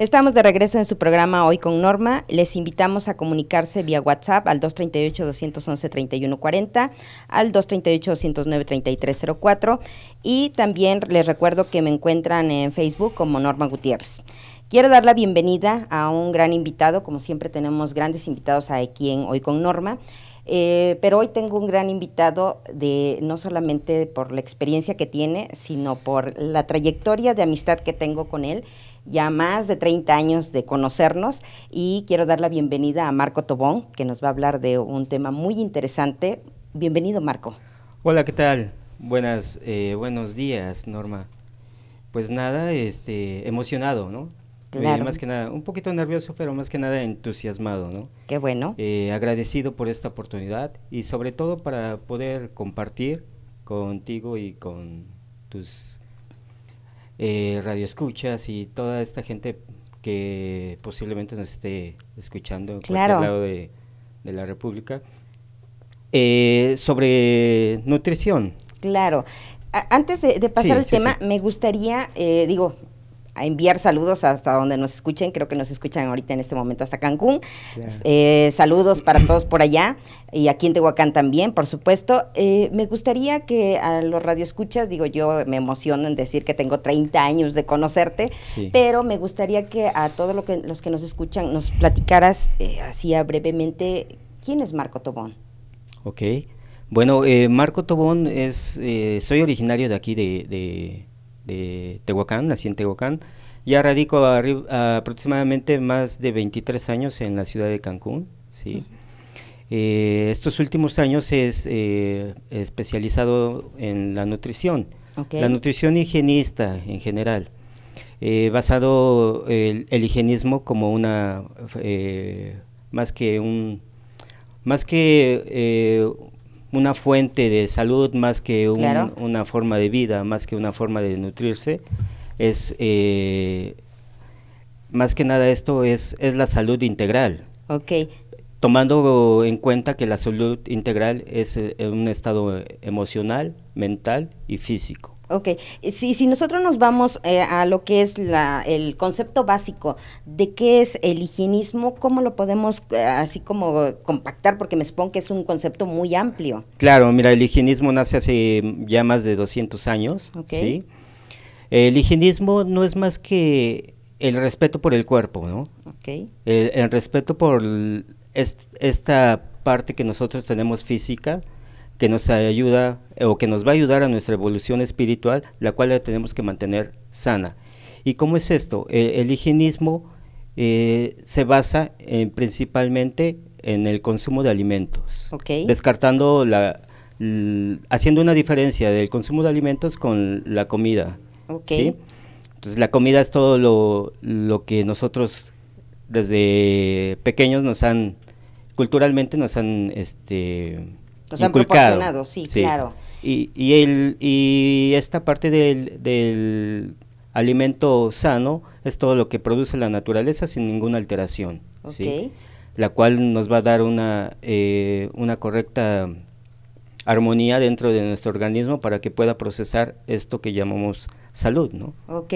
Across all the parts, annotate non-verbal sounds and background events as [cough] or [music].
Estamos de regreso en su programa Hoy con Norma. Les invitamos a comunicarse vía WhatsApp al 238-211-3140, al 238-209-3304 y también les recuerdo que me encuentran en Facebook como Norma Gutiérrez. Quiero dar la bienvenida a un gran invitado, como siempre tenemos grandes invitados aquí en Hoy con Norma. Eh, pero hoy tengo un gran invitado de no solamente por la experiencia que tiene, sino por la trayectoria de amistad que tengo con él ya más de 30 años de conocernos y quiero dar la bienvenida a Marco Tobón, que nos va a hablar de un tema muy interesante. Bienvenido, Marco. Hola, ¿qué tal? Buenas, eh, buenos días, Norma. Pues nada, este, emocionado, ¿no? Eh, claro. más que nada, un poquito nervioso, pero más que nada entusiasmado, ¿no? Qué bueno. Eh, agradecido por esta oportunidad y sobre todo para poder compartir contigo y con tus eh, radioescuchas y toda esta gente que posiblemente nos esté escuchando en cualquier lado de, la República, eh, sobre nutrición. Claro. antes de, pasar al tema, me gustaría, eh, digo, a enviar saludos hasta donde nos escuchen, creo que nos escuchan ahorita en este momento hasta Cancún. Eh, saludos para todos por allá y aquí en Tehuacán también, por supuesto. Eh, me gustaría que a los radioescuchas, digo yo, me emociono en decir que tengo 30 años de conocerte, pero me gustaría que a todos lo que, los que nos escuchan nos platicaras eh, así brevemente, ¿quién es Marco Tobón? Ok, bueno, Marco Tobón es, soy originario de aquí de de Tehuacán, nací en Tehuacán. Ya radico aproximadamente más de 23 años en la ciudad de Cancún. ¿sí? Eh, estos últimos años es eh, especializado en la nutrición, la nutrición higienista en general. Eh, basado el, higienismo como una más que un más que una fuente de salud más que una forma de vida, más que una forma de nutrirse, es eh, más que nada esto es, es la salud integral. Ok. Tomando en cuenta que la salud integral es eh, un estado emocional, mental y físico. Ok, si, si nosotros nos vamos eh, a lo que es la, el concepto básico de qué es el higienismo, ¿cómo lo podemos eh, así como compactar? Porque me supongo que es un concepto muy amplio. Claro, mira, el higienismo nace hace ya más de 200 años. ¿sí? El higienismo no es más que el respeto por el cuerpo, ¿no? Okay. El, respeto por esta parte que nosotros tenemos física, que nos ayuda eh, o que nos va a ayudar a nuestra evolución espiritual, la cual la tenemos que mantener sana. ¿Y cómo es esto? el higienismo eh, se basa en, principalmente en el consumo de alimentos, descartando la, haciendo una diferencia del consumo de alimentos con la comida. Entonces la comida es todo lo, lo que nosotros desde pequeños nos han, culturalmente nos han este, nos han proporcionado, sí, claro. Y, y, el, y esta parte del, del, alimento sano es todo lo que produce la naturaleza sin ninguna alteración, ¿sí? la cual nos va a dar una, eh, una correcta armonía dentro de nuestro organismo para que pueda procesar esto que llamamos salud, ¿no? Ok.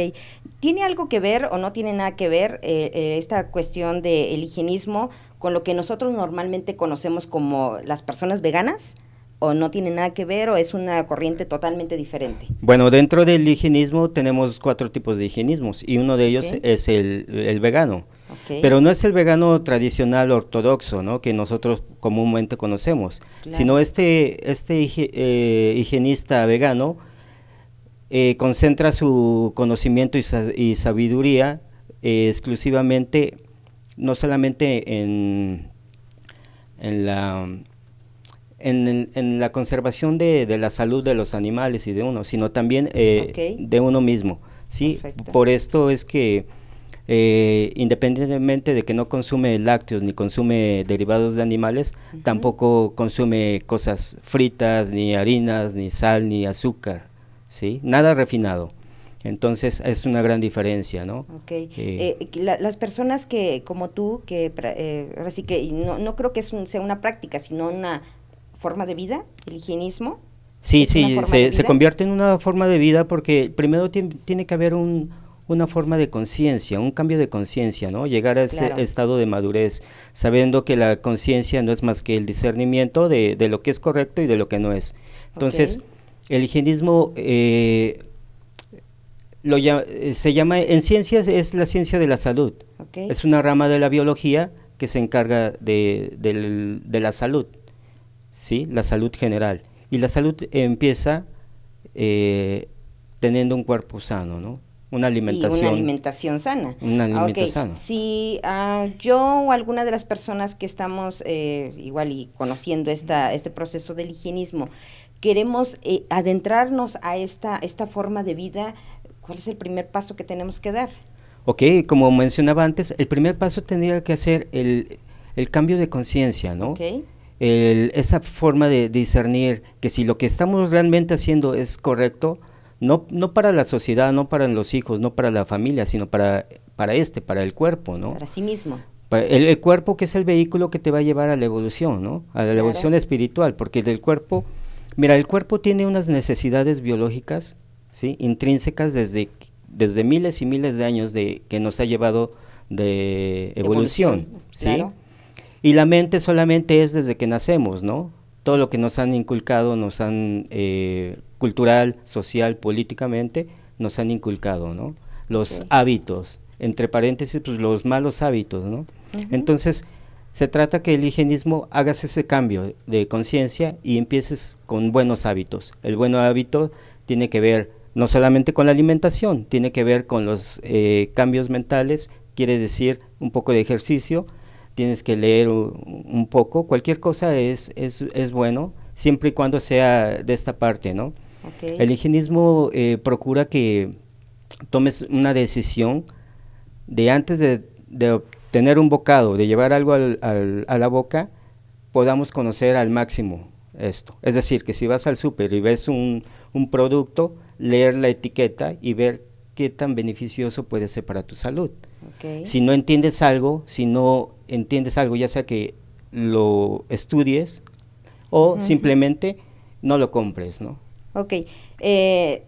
¿Tiene algo que ver o no tiene nada que ver eh, eh, esta cuestión del higienismo con lo que nosotros normalmente conocemos como las personas veganas? ¿O no tiene nada que ver o es una corriente totalmente diferente? Bueno, dentro del higienismo tenemos cuatro tipos de higienismos y uno de ellos es el, vegano. Pero no es el vegano tradicional ortodoxo, ¿no? Que nosotros comúnmente conocemos, sino este, este eh, higienista vegano eh, concentra su conocimiento y, sabiduría eh, exclusivamente no solamente en, en la en, la conservación de, la salud de los animales y de uno, sino también eh, de uno mismo. ¿sí? Por esto es que eh, independientemente de que no consume lácteos ni consume derivados de animales, tampoco consume cosas fritas, ni harinas, ni sal, ni azúcar, ¿sí? Nada refinado. Entonces es una gran diferencia, ¿no? Ok. Eh, eh, las personas que, como tú, que eh, ahora sí que no, no creo que es sea una práctica, sino una forma de vida, el higienismo. Sí, sí, se, se, convierte en una forma de vida porque primero tiene, que haber un, una forma de conciencia, un cambio de conciencia, ¿no? Llegar a ese estado de madurez, sabiendo que la conciencia no es más que el discernimiento de, lo que es correcto y de lo que no es. Entonces, el higienismo eh, lo eh, se llama, en ciencias es la ciencia de la salud. Es una rama de la biología que se encarga de, de la salud, ¿sí? La salud general. Y la salud empieza eh, teniendo un cuerpo sano, ¿no? Una alimentación. una alimentación sana. Una alimentación sana. Si uh, yo o alguna de las personas que estamos eh, igual y conociendo esta, este proceso del higienismo, queremos eh, adentrarnos a esta, esta forma de vida, ¿cuál es el primer paso que tenemos que dar? Ok, como mencionaba antes, el primer paso tendría que hacer el, el cambio de conciencia, ¿no? Okay esa forma de discernir que si lo que estamos realmente haciendo es correcto, no, no para la sociedad, no para los hijos, no para la familia, sino para, para este, para el cuerpo, ¿no? Para sí mismo. El, cuerpo que es el vehículo que te va a llevar a la evolución, ¿no? A la evolución espiritual, porque del cuerpo, mira, el cuerpo tiene unas necesidades biológicas, ¿sí? Intrínsecas desde, desde miles y miles de años de que nos ha llevado de evolución, ¿sí? Y la mente solamente es desde que nacemos, ¿no? Todo lo que nos han inculcado, nos han, eh, cultural, social, políticamente, nos han inculcado, ¿no? Los hábitos, entre paréntesis, pues los malos hábitos, ¿no? Entonces, se trata que el higienismo hagas ese cambio de conciencia y empieces con buenos hábitos. El buen hábito tiene que ver no solamente con la alimentación, tiene que ver con los eh, cambios mentales, quiere decir un poco de ejercicio, tienes que leer un, poco, cualquier cosa es, es, es, bueno, siempre y cuando sea de esta parte, ¿no? El higienismo eh, procura que tomes una decisión de antes de, de obtener un bocado, de llevar algo al, a la boca, podamos conocer al máximo esto. Es decir, que si vas al súper y ves un, un producto, leer la etiqueta y ver qué tan beneficioso puede ser para tu salud. Si no entiendes algo, si no entiendes algo, ya sea que lo estudies o simplemente no lo compres, ¿no? Ok. Eh,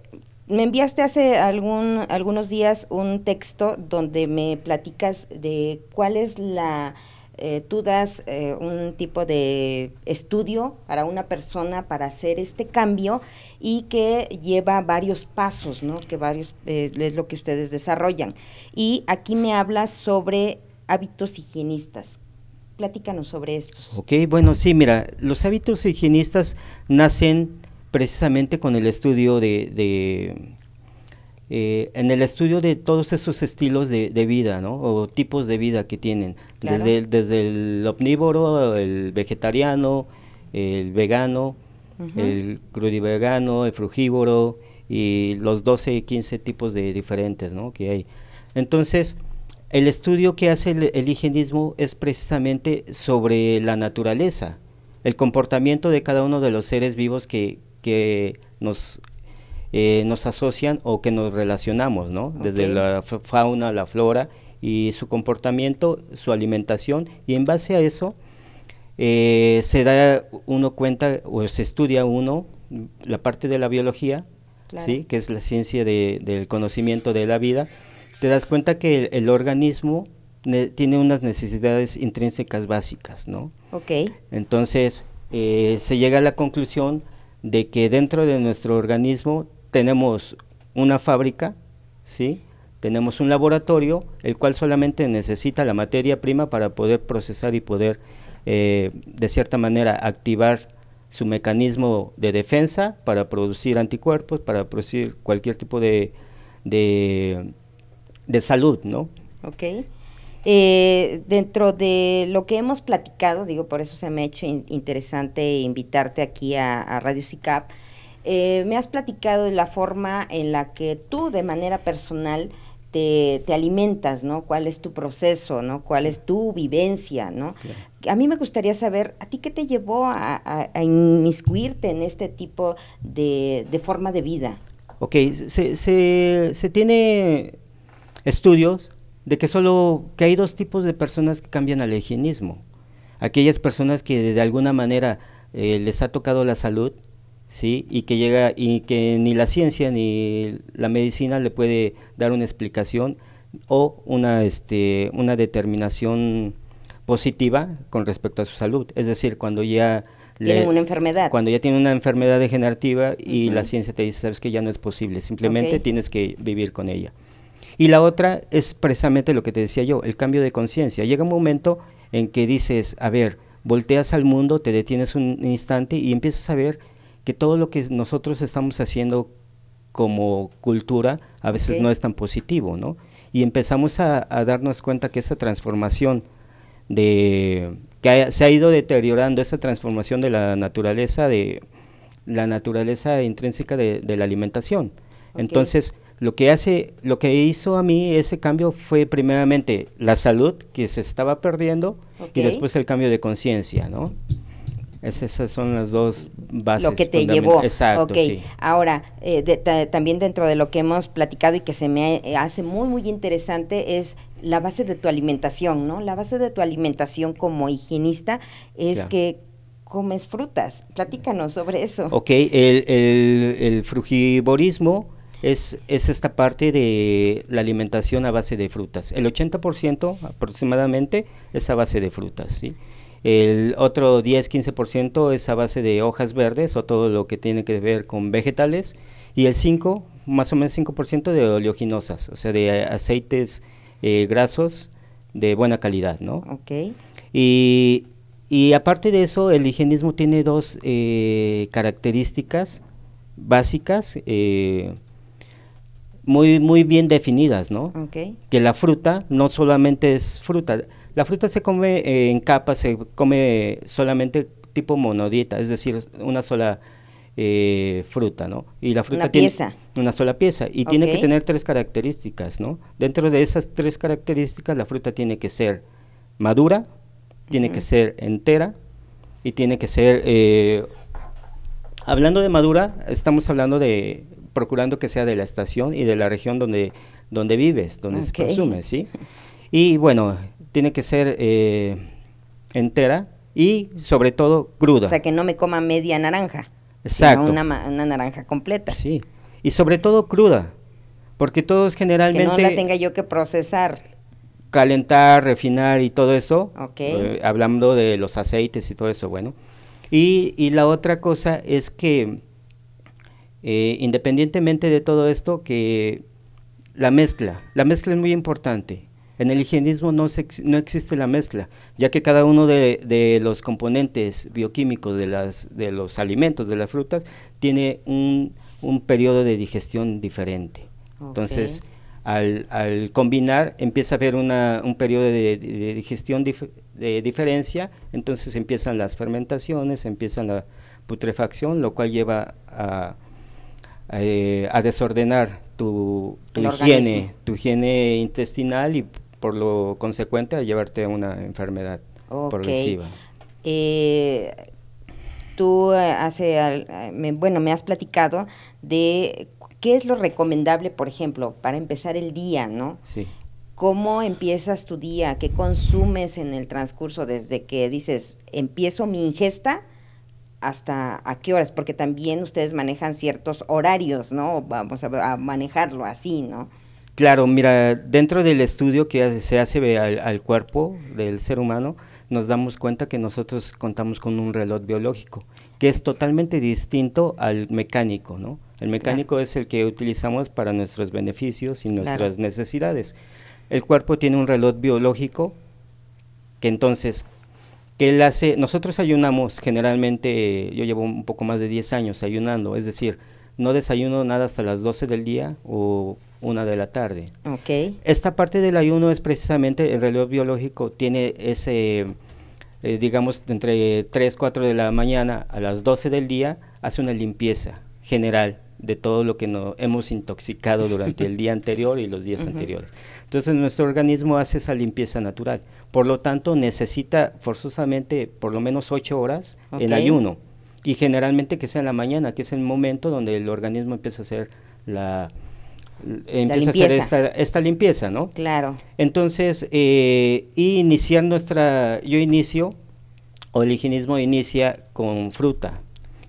me enviaste hace algún, algunos días un texto donde me platicas de cuál es la eh, tú das eh, un tipo de estudio para una persona para hacer este cambio y que lleva varios pasos, ¿no? Que varios eh, es lo que ustedes desarrollan. Y aquí me hablas sobre hábitos higienistas. Platícanos sobre estos. Ok, bueno, sí, mira, los hábitos higienistas nacen precisamente con el estudio de eh, en el estudio de todos esos estilos de, vida, ¿no? O tipos de vida que tienen, desde, el, desde el omnívoro, el vegetariano, el vegano, el crudivegano, el frugívoro y los 12 y 15 tipos de diferentes, ¿no? Que hay. Entonces, el estudio que hace el, higienismo es precisamente sobre la naturaleza, el comportamiento de cada uno de los seres vivos que, que nos eh, nos asocian o que nos relacionamos, ¿no? Desde la fauna, la flora y su comportamiento, su alimentación, y en base a eso eh, se da uno cuenta o se estudia uno la parte de la biología, ¿sí? que es la ciencia del conocimiento de la vida, te das cuenta que el, organismo tiene unas necesidades intrínsecas básicas, ¿no? Ok. Entonces, eh, se llega a la conclusión de que dentro de nuestro organismo tenemos una fábrica, ¿sí? tenemos un laboratorio, el cual solamente necesita la materia prima para poder procesar y poder, eh, de cierta manera, activar su mecanismo de defensa para producir anticuerpos, para producir cualquier tipo de, de, salud, ¿no? Ok. Eh, dentro de lo que hemos platicado, digo, por eso se me ha hecho interesante invitarte aquí a, a Radio CICAP, eh, me has platicado de la forma en la que tú de manera personal te, alimentas, ¿no? ¿Cuál es tu proceso, ¿no? ¿Cuál es tu vivencia, ¿no? A mí me gustaría saber, ¿a ti qué te llevó a, inmiscuirte en este tipo de, forma de vida? Ok, se, se, tiene estudios de que solo, que hay dos tipos de personas que cambian al higienismo. Aquellas personas que de alguna manera eh, les ha tocado la salud ¿sí? Y que llega y que ni la ciencia ni la medicina le puede dar una explicación o una este una determinación positiva con respecto a su salud, es decir, cuando ya tienen una enfermedad. Cuando ya tiene una enfermedad degenerativa y la ciencia te dice, sabes que ya no es posible, simplemente tienes que vivir con ella. Y la otra es precisamente lo que te decía yo, el cambio de conciencia. Llega un momento en que dices, a ver, volteas al mundo, te detienes un instante y empiezas a ver que todo lo que nosotros estamos haciendo como cultura a veces no es tan positivo, ¿no? Y empezamos a, darnos cuenta que esa transformación de que se ha ido deteriorando, esa transformación de la naturaleza, de la naturaleza intrínseca de, la alimentación. Entonces, lo que hace, lo que hizo a mí ese cambio fue primeramente la salud que se estaba perdiendo y después el cambio de conciencia, ¿no? Esas son las dos bases. Lo que te llevó. Exacto. Ahora, eh, también dentro de lo que hemos platicado y que se me hace muy, muy interesante es la base de tu alimentación, ¿no? La base de tu alimentación como higienista es que comes frutas. Platícanos sobre eso. Ok, el, el, el frugivorismo es, es esta parte de la alimentación a base de frutas. El 80% aproximadamente es a base de frutas, ¿sí? El otro 10-15% es a base de hojas verdes o todo lo que tiene que ver con vegetales. Y el 5, más o menos 5% de oleoginosas, o sea, de aceites eh, grasos de buena calidad, ¿no? Ok. Y, y aparte de eso, el higienismo tiene dos eh, características básicas eh, muy, muy bien definidas, ¿no? Okay. Que la fruta no solamente es fruta, la fruta se come eh, en capas, se come solamente tipo monodieta, es decir, una sola eh, fruta, ¿no? Y la fruta una tiene pieza. una sola pieza y tiene que tener tres características, ¿no? Dentro de esas tres características, la fruta tiene que ser madura, tiene que ser entera y tiene que ser eh, hablando de madura, estamos hablando de procurando que sea de la estación y de la región donde donde vives, donde se consume, ¿sí? [laughs] Y bueno, tiene que ser eh, entera y sobre todo cruda. O sea, que no me coma media naranja. Exacto. Sino una, una naranja completa. Sí. Y sobre todo cruda, porque todos generalmente... Que no la tenga yo que procesar. Calentar, refinar y todo eso. Ok. Eh, hablando de los aceites y todo eso, bueno. Y, y la otra cosa es que, eh, independientemente de todo esto, que la mezcla, la mezcla es muy importante. En el higienismo no, no existe la mezcla, ya que cada uno de, los componentes bioquímicos de, las, de los alimentos, de las frutas, tiene un, un periodo de digestión diferente. Entonces, al, al, combinar, empieza a haber una, un periodo de, digestión de diferencia, entonces empiezan las fermentaciones, empiezan la putrefacción, lo cual lleva a, a, eh, desordenar tu, tu higiene, tu higiene intestinal y por lo consecuente a llevarte a una enfermedad progresiva. Eh, tú eh, hace, eh, bueno, me has platicado de qué es lo recomendable, por ejemplo, para empezar el día, ¿no? Sí. ¿Cómo empiezas tu día? ¿Qué consumes en el transcurso desde que dices, empiezo mi ingesta hasta a qué horas? Porque también ustedes manejan ciertos horarios, ¿no? Vamos a manejarlo así, ¿no? Claro, mira, dentro del estudio que se hace al, cuerpo del ser humano, nos damos cuenta que nosotros contamos con un reloj biológico, que es totalmente distinto al mecánico, ¿no? El mecánico es el que utilizamos para nuestros beneficios y nuestras necesidades. El cuerpo tiene un reloj biológico que entonces, que él hace, nosotros ayunamos generalmente, yo llevo un poco más de 10 años ayunando, es decir, no desayuno nada hasta las 12 del día o una de la tarde. Okay. Esta parte del ayuno es precisamente el reloj biológico, tiene ese, eh, digamos, entre 3, 4 de la mañana a las 12 del día, hace una limpieza general de todo lo que nos hemos intoxicado durante el día anterior y los días anteriores. Entonces nuestro organismo hace esa limpieza natural. Por lo tanto, necesita forzosamente por lo menos 8 horas en ayuno. Y generalmente que sea en la mañana, que es el momento donde el organismo empieza a hacer la, empieza a hacer esta, esta, limpieza, ¿no? Claro. Entonces, eh, iniciar nuestra, yo inicio, o el higienismo inicia con fruta,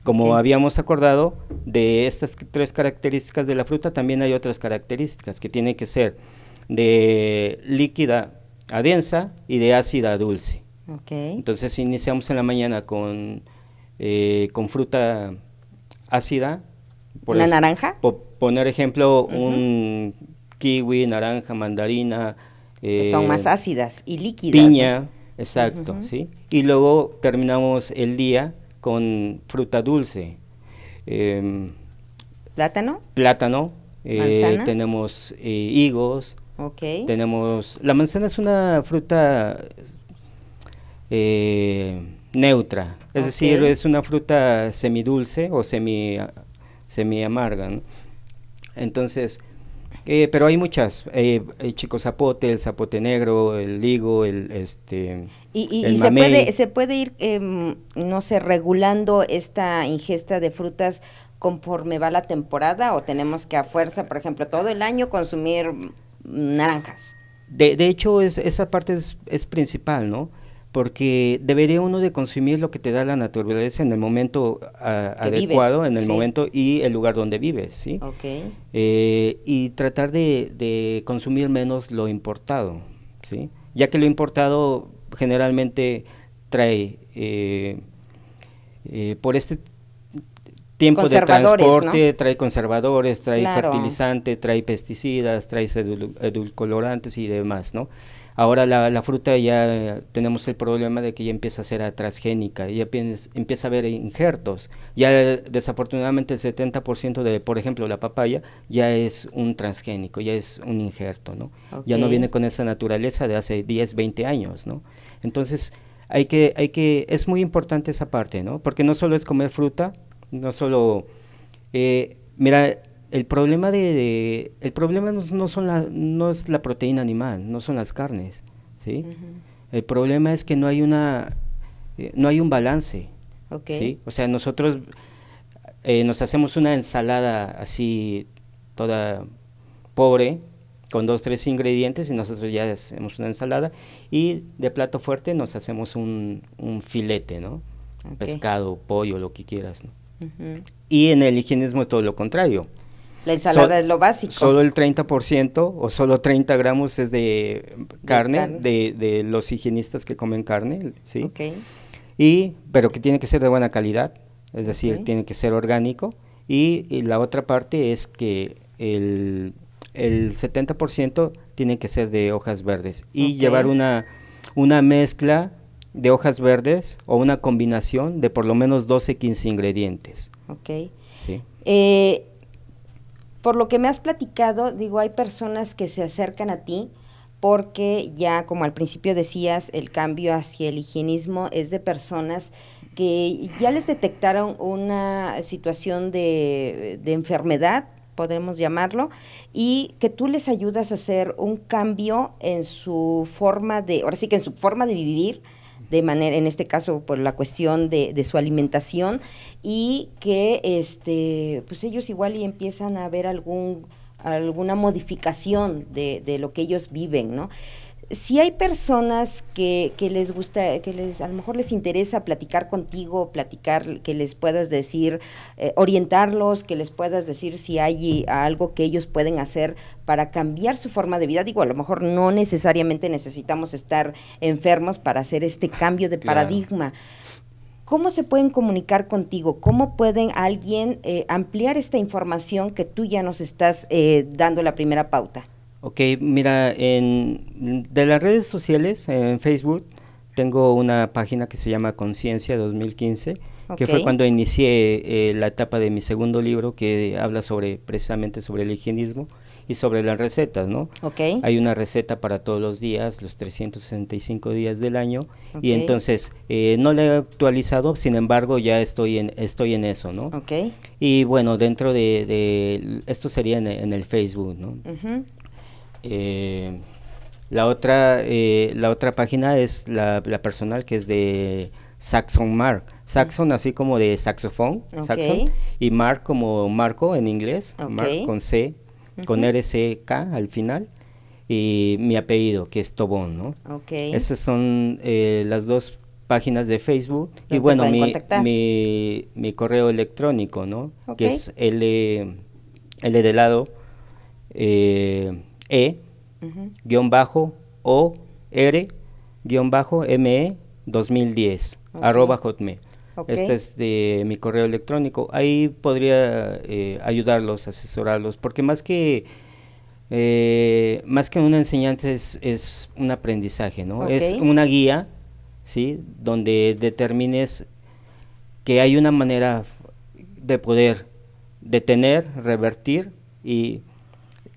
Como habíamos acordado, de estas tres características de la fruta también hay otras características que tienen que ser de líquida a densa y de ácida a dulce. Entonces iniciamos en la mañana con, eh, con fruta ácida. Por ¿Una naranja? poner ejemplo, un kiwi, naranja, mandarina. son más eh, ácidas y líquidas. Piña, exacto, ¿sí? Y luego terminamos el día con fruta dulce. Em, ¿Plátano? Plátano. Eh, tenemos eh, higos. Tenemos. La manzana es una fruta neutra, es decir, es una fruta semidulce o semi, semi amarga. Entonces, eh, pero hay muchas, eh, el chico zapote, el zapote negro, el higo, el este. Y, se puede se puede ir, em, no sé, regulando esta ingesta de frutas conforme va la temporada o tenemos que a fuerza, por ejemplo, todo el año consumir naranjas. De, de hecho, es, esa parte es, es principal, ¿no? Porque debería uno de consumir lo que te da la naturaleza en el momento adecuado, en el momento y el lugar donde vives, ¿sí? Eh, y tratar de, consumir menos lo importado, ¿sí? Ya que lo importado generalmente trae, eh, eh, por este tiempo de transporte, trae conservadores, trae fertilizante, trae pesticidas, trae edulcorantes y demás, ¿no? Ahora la, fruta ya tenemos el problema de que ya empieza a ser transgénica, ya empieza a haber injertos. Ya desafortunadamente el 70% de, por ejemplo, la papaya ya es un transgénico, ya es un injerto, ¿no? Ya no viene con esa naturaleza de hace 10, 20 años, ¿no? Entonces, hay que, hay que, es muy importante esa parte, ¿no? Porque no solo es comer fruta, no solo, eh, mira, el problema de, el problema no, son la, no es la proteína animal, no son las carnes, ¿sí? El problema es que no hay una eh, no hay un balance, ¿sí? O sea, nosotros eh, nos hacemos una ensalada así toda pobre con dos tres ingredientes y nosotros ya hacemos una ensalada y de plato fuerte nos hacemos un, un filete, ¿no? Pescado, pollo, lo que quieras, ¿no? Y en el higienismo es todo lo contrario la ensalada es lo básico. Solo el 30% o solo 30 gramos es de carne, de, los higienistas que comen carne, ¿sí? Y, pero que tiene que ser de buena calidad, es decir, tiene que ser orgánico. Y, la otra parte es que el, el 70% tiene que ser de hojas verdes. Y llevar una, una mezcla de hojas verdes o una combinación de por lo menos 12, 15 ingredientes. Ok. Sí. Eh, por lo que me has platicado, digo, hay personas que se acercan a ti porque ya, como al principio decías, el cambio hacia el higienismo es de personas que ya les detectaron una situación de, enfermedad, podemos llamarlo, y que tú les ayudas a hacer un cambio en su forma de, ahora sí que en su forma de vivir, de manera, en este caso, por la cuestión de, de, su alimentación y que este, pues ellos igual y empiezan a ver algún, alguna modificación de, de lo que ellos viven, ¿no? Si hay personas que, que, les gusta, que les a lo mejor les interesa platicar contigo, platicar, que les puedas decir, eh, orientarlos, que les puedas decir si hay algo que ellos pueden hacer para cambiar su forma de vida. Digo, a lo mejor no necesariamente necesitamos estar enfermos para hacer este cambio de paradigma. ¿Cómo se pueden comunicar contigo? ¿Cómo pueden alguien eh, ampliar esta información que tú ya nos estás eh, dando la primera pauta? Ok, mira, en, de las redes sociales, en Facebook, tengo una página que se llama Conciencia 2015, que fue cuando inicié eh, la etapa de mi segundo libro que habla sobre precisamente sobre el higienismo y sobre las recetas, ¿no? Okay. Hay una receta para todos los días, los 365 días del año, y entonces eh, no la he actualizado, sin embargo ya estoy en estoy en eso, ¿no? Okay. Y bueno, dentro de, esto sería en, el Facebook, ¿no? Eh, la otra eh, la otra página es la, personal que es de Saxon Mark. Saxon así como de saxofón, Saxon, y Mark como Marco en inglés, Mark con C, con RCK al final, y mi apellido que es Tobón, ¿no? Esas son eh, las dos páginas de Facebook. Y bueno, mi, mi, mi, correo electrónico, ¿no? Que es L, L de lado, eh, E, guion bajo, O, R, guion bajo, ME, 2010, arroba hotmail. Este es de mi correo electrónico. Ahí podría eh, ayudarlos, asesorarlos, porque más que eh, más que una enseñanza es, es un aprendizaje, ¿no? Es una guía, ¿sí? Donde determines que hay una manera de poder detener, revertir y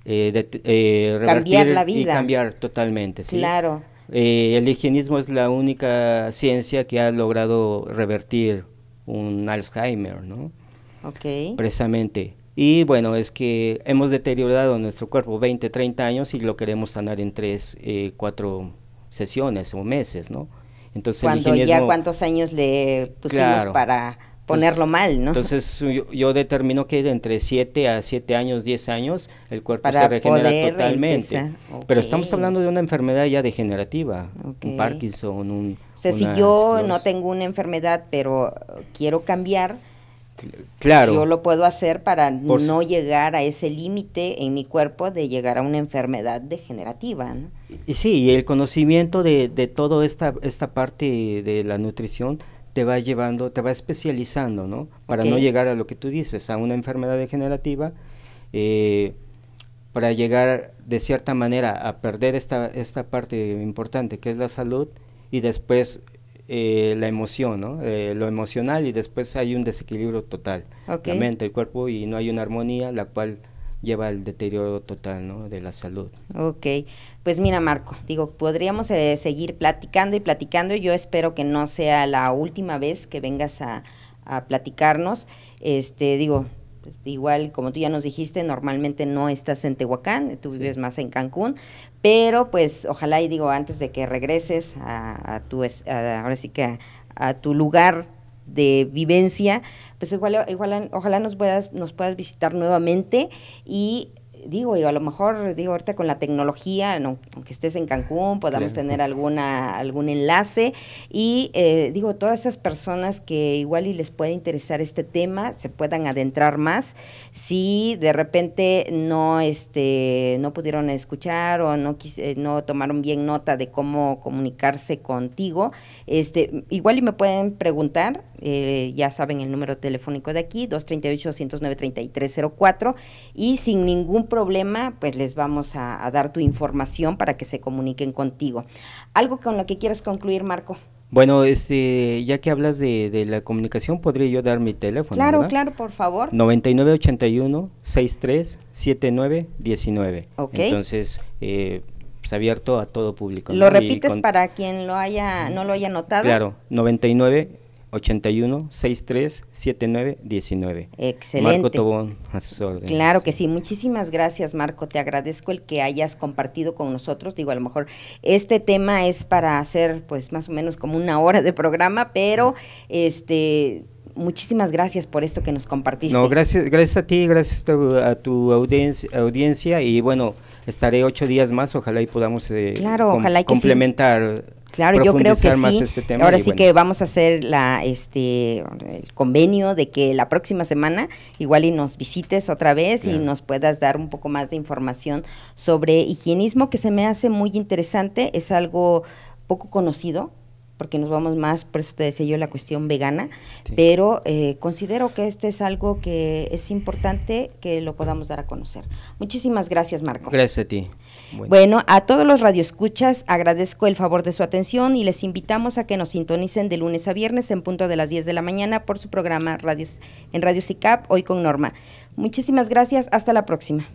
eh, cambiar la vida. y cambiar totalmente, ¿sí? Claro. Eh, el higienismo es la única ciencia que ha logrado revertir un Alzheimer, ¿no? Ok. Precisamente. Y bueno, es que hemos deteriorado nuestro cuerpo 20, 30 años y lo queremos sanar en 3, eh, 4 sesiones o meses, ¿no? Entonces, Cuando ya cuántos años le pusimos para ponerlo mal, ¿no? Entonces yo, determino que de entre 7 a 7 años, 10 años, el cuerpo se regenera totalmente. Pero estamos hablando de una enfermedad ya degenerativa, un Parkinson, un... O sea, si yo no tengo una enfermedad, pero quiero cambiar, claro. yo lo puedo hacer para no llegar a ese límite en mi cuerpo de llegar a una enfermedad degenerativa, ¿no? Y, sí, y el conocimiento de, de toda esta, esta parte de la nutrición te va llevando, te va especializando, ¿no? Para no llegar a lo que tú dices, a una enfermedad degenerativa, eh, para llegar de cierta manera a perder esta, esta parte importante que es la salud y después eh, la emoción, ¿no? Eh, lo emocional y después hay un desequilibrio total, la mente, el cuerpo y no hay una armonía, la cual lleva al deterioro total ¿no? de la salud. Ok, pues mira Marco, digo, podríamos eh, seguir platicando y platicando, yo espero que no sea la última vez que vengas a, a platicarnos, este, digo, igual como tú ya nos dijiste, normalmente no estás en Tehuacán, tú vives más en Cancún, pero pues ojalá y digo, antes de que regreses a, a tu, ahora sí que a tu lugar de vivencia, pues igual, igual ojalá nos puedas, nos puedas visitar nuevamente y digo, yo a lo mejor, digo, ahorita con la tecnología, aunque estés en Cancún, podamos tener alguna, algún enlace. Y eh, digo, todas esas personas que igual y les puede interesar este tema, se puedan adentrar más. Si de repente no, este, no pudieron escuchar o no, no tomaron bien nota de cómo comunicarse contigo, este, igual y me pueden preguntar, eh, ya saben el número telefónico de aquí, 238-209-3304, y sin ningún problema, pues les vamos a, dar tu información para que se comuniquen contigo. ¿Algo con lo que quieras concluir, Marco? Bueno, este, ya que hablas de, la comunicación, podría yo dar mi teléfono. Claro, claro, por favor. 9981-637919. Ok. Entonces, eh, pues abierto a todo público. ¿Lo repites para quien lo haya, no lo haya notado? Claro, 99 81 63 79 19. Excelente. Marco Tobón, a sus órdenes. Claro que sí, muchísimas gracias Marco, te agradezco el que hayas compartido con nosotros, digo a lo mejor este tema es para hacer pues más o menos como una hora de programa, pero este muchísimas gracias por esto que nos compartiste. No, gracias, gracias a ti, gracias a tu, audiencia, audiencia y bueno, estaré ocho días más, ojalá y podamos eh, claro, ojalá complementar. Claro, yo creo que sí. Este Ahora sí que vamos a hacer la este el convenio de que la próxima semana igual y nos visites otra vez y nos puedas dar un poco más de información sobre higienismo que se me hace muy interesante, es algo poco conocido, porque nos vamos más, por eso te decía yo, la cuestión vegana, pero eh, considero que este es algo que es importante que lo podamos dar a conocer. Muchísimas gracias, Marco. Gracias a ti. Bueno. a todos los radioescuchas agradezco el favor de su atención y les invitamos a que nos sintonicen de lunes a viernes en punto de las 10 de la mañana por su programa Radios, en Radio CICAP, hoy con Norma. Muchísimas gracias, hasta la próxima.